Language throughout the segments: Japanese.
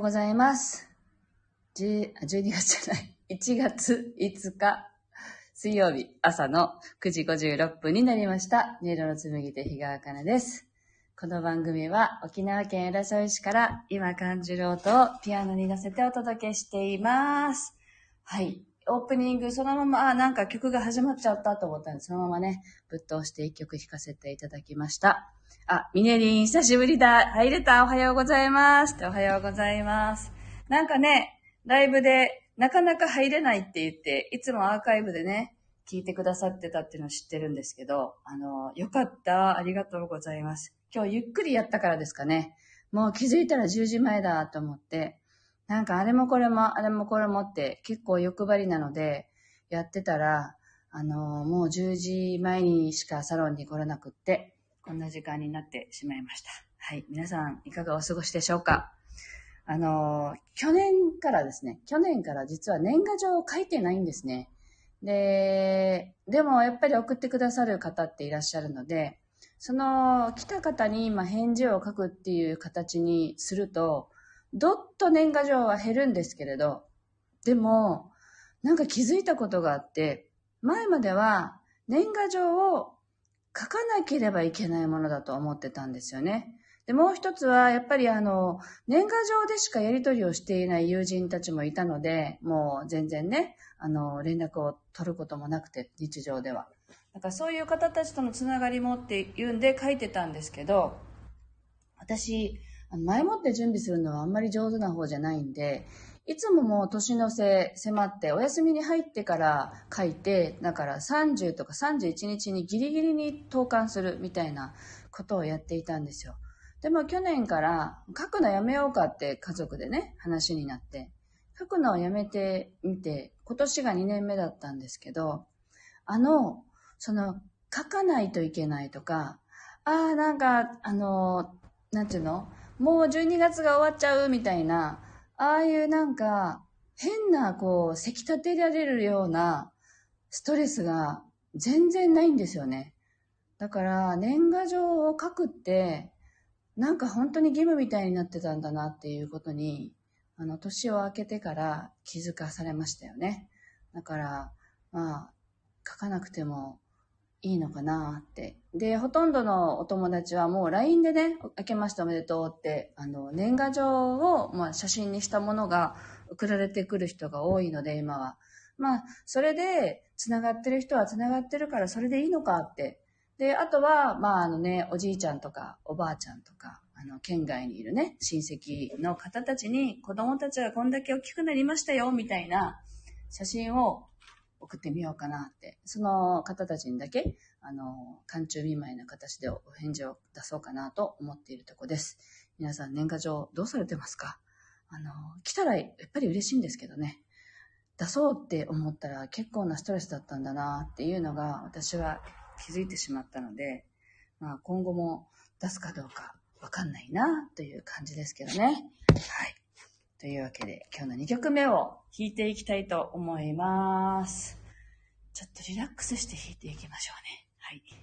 うございます。10あ12月じゃない、1月5日、水曜日朝の9時56分になりました。音色の紡手日川茜です。この番組は沖縄県浦添市から今感じる音をピアノに乗せてお届けしています。はい。オープニングそのまま、あ、なんか曲が始まっちゃったと思ったんで、そのままね、ぶっ通して一曲弾かせていただきました。あ、ミネリン、久しぶりだ。入れた。おはようございます。おはようございます。なんかね、ライブでなかなか入れないって言って、いつもアーカイブでね、聞いてくださってたっていうのを知ってるんですけど、あの、よかった。ありがとうございます。今日ゆっくりやったからですかね。もう気づいたら10時前だと思って、なんかあれもこれもあれもこれもって結構欲張りなので、やってたら、あの、もう10時前にしかサロンに来れなくって、こんな時間になってしまいました。はい。皆さん、いかがお過ごしでしょうか？あの、去年からですね、去年から実は年賀状を書いてないんですね。で、でもやっぱり送ってくださる方っていらっしゃるので、その来た方に今返事を書くっていう形にすると、どっと年賀状は減るんですけれど、でも、なんか気づいたことがあって、前までは年賀状を書かなければいけないものだと思ってたんですよね。で、もう一つは、やっぱりあの、年賀状でしかやり取りをしていない友人たちもいたので、もう全然ね、あの、連絡を取ることもなくて、日常では。だからそういう方たちとのつながりもっていうんで書いてたんですけど、私、前もって準備するのはあんまり上手な方じゃないんで、いつももう年の瀬迫って、お休みに入ってから書いて、だから30とか31日にギリギリに投函するみたいなことをやっていたんですよ。でも去年から書くのやめようかって家族でね、話になって、書くのをやめてみて、今年が2年目だったんですけど、あの、その、書かないといけないとか、ああ、なんか、あの、なんていうの？もう12月が終わっちゃうみたいな、ああいうなんか、変な、こう、せき立てられるようなストレスが全然ないんですよね。だから、年賀状を書くって、なんか本当に義務みたいになってたんだなっていうことに、あの、年を明けてから気づかされましたよね。だから、まあ、書かなくてもいいのかなって。で、ほとんどのお友達はもう LINE でね、明けましておめでとうって、あの、年賀状を、まあ、写真にしたものが送られてくる人が多いので、今は。まあ、それで、繋がってる人は繋がってるから、それでいいのかって。で、あとは、まあ、あのね、おじいちゃんとか、おばあちゃんとか、あの、県外にいるね、親戚の方たちに、子供たちがこんだけ大きくなりましたよ、みたいな写真を送ってみようかなって。その方たちにだけ、あの、寒中見舞いな形でお返事を出そうかなと思っているとこです。皆さん年賀状どうされてますか？あの、来たらやっぱり嬉しいんですけどね。出そうって思ったら結構なストレスだったんだなっていうのが私は気づいてしまったので、まあ今後も出すかどうかわかんないなという感じですけどね。はい。というわけで今日の2曲目を弾いていきたいと思います。ちょっとリラックスして弾いていきましょうね。はい。「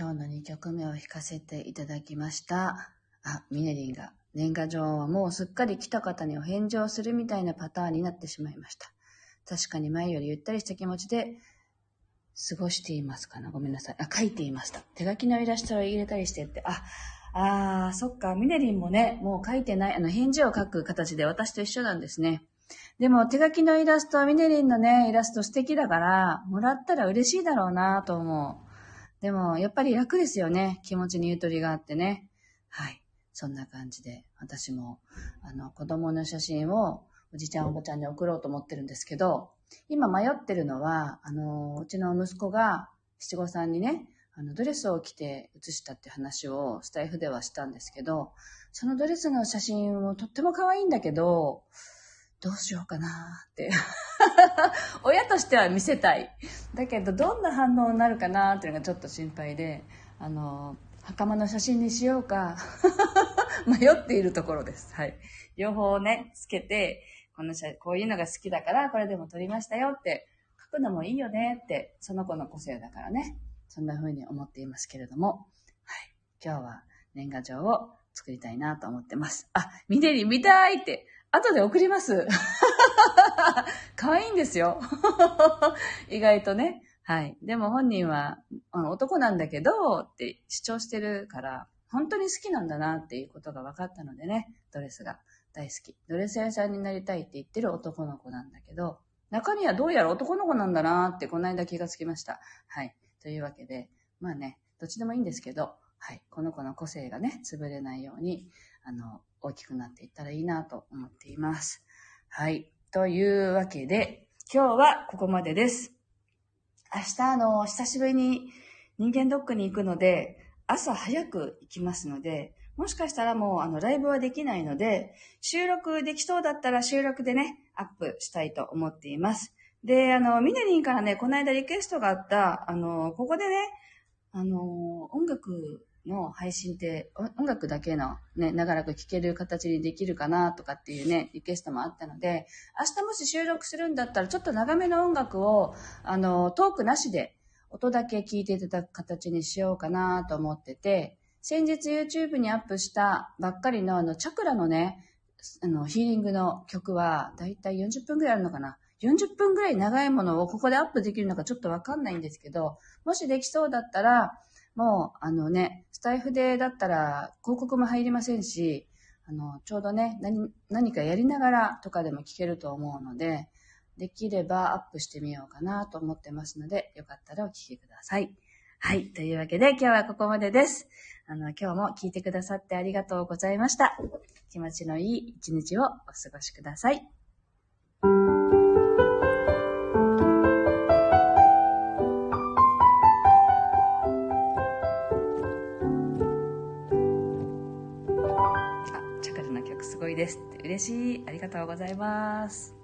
今日の2曲目を弾かせていただきました。あ、ミネリンが、年賀状はもうすっかり来た方にお返事をするみたいなパターンになってしまいました。確かに前よりゆったりした気持ちで過ごしていますかな。ごめんなさい。あ、書いていました。手書きのイラストを入れたりしてって、あ、あー、そっか。ミネリンもね、もう書いてない、あの、返事を書く形で私と一緒なんですね。でも手書きのイラストは、ミネリンのね、イラスト素敵だから、もらったら嬉しいだろうなと思う。でも、やっぱり楽ですよね。気持ちにゆとりがあってね。はい。そんな感じで、私も、あの、子供の写真を、おじちゃんおばちゃんに送ろうと思ってるんですけど、今迷ってるのは、あの、うちの息子が七五三にね、あの、ドレスを着て写したって話をスタイフではしたんですけど、そのドレスの写真もとっても可愛いんだけど、どうしようかなって。親としては見せたい。だけど、どんな反応になるかなっていうのがちょっと心配で、あの、袴の写真にしようか、迷っているところです。はい。両方ね、つけて、この写、こういうのが好きだから、これでも撮りましたよって、書くのもいいよねって、その子の個性だからね。そんな風に思っていますけれども、はい。今日は年賀状を作りたいなと思ってます。あ、ミネリ見たいって、後で送ります。可愛いんですよ。意外とね。はい。でも本人は、あの男なんだけど、って主張してるから、本当に好きなんだなっていうことが分かったのでね、ドレスが大好き。ドレス屋さんになりたいって言ってる男の子なんだけど、中身はどうやら男の子なんだなってこの間気がつきました。はい。というわけで、まあね、どっちでもいいんですけど、はい。この子の個性がね、潰れないように、あの、大きくなっていったらいいなと思っています。はい。というわけで、今日はここまでです。明日、あの、久しぶりに人間ドックに行くので、朝早く行きますので、もしかしたらもう、あの、ライブはできないので、収録できそうだったら収録でね、アップしたいと思っています。で、あの、ミネリンからね、この間リクエストがあった、あの、ここでね、あの、音楽の配信って、音楽だけのね、長らく聴ける形にできるかなとかっていうね、リクエストもあったので、明日もし収録するんだったら、ちょっと長めの音楽を、あの、トークなしで、音だけ聞いていただく形にしようかなと思ってて、先日 YouTube にアップしたばっかりのあの、チャクラのね、あの、ヒーリングの曲は、だいたい40分くらいあるのかな ?40 分くらい長いものをここでアップできるのかちょっとわかんないんですけど、もしできそうだったら、もう、あのね、スタイフでだったら広告も入りませんし、あの、ちょうどね、何、何かやりながらとかでも聞けると思うので、できればアップしてみようかなと思ってますので、よかったらお聞きください。はい。というわけで、今日はここまでです。あの、今日も聞いてくださってありがとうございました。気持ちのいい一日をお過ごしください。です嬉しい。ありがとうございます。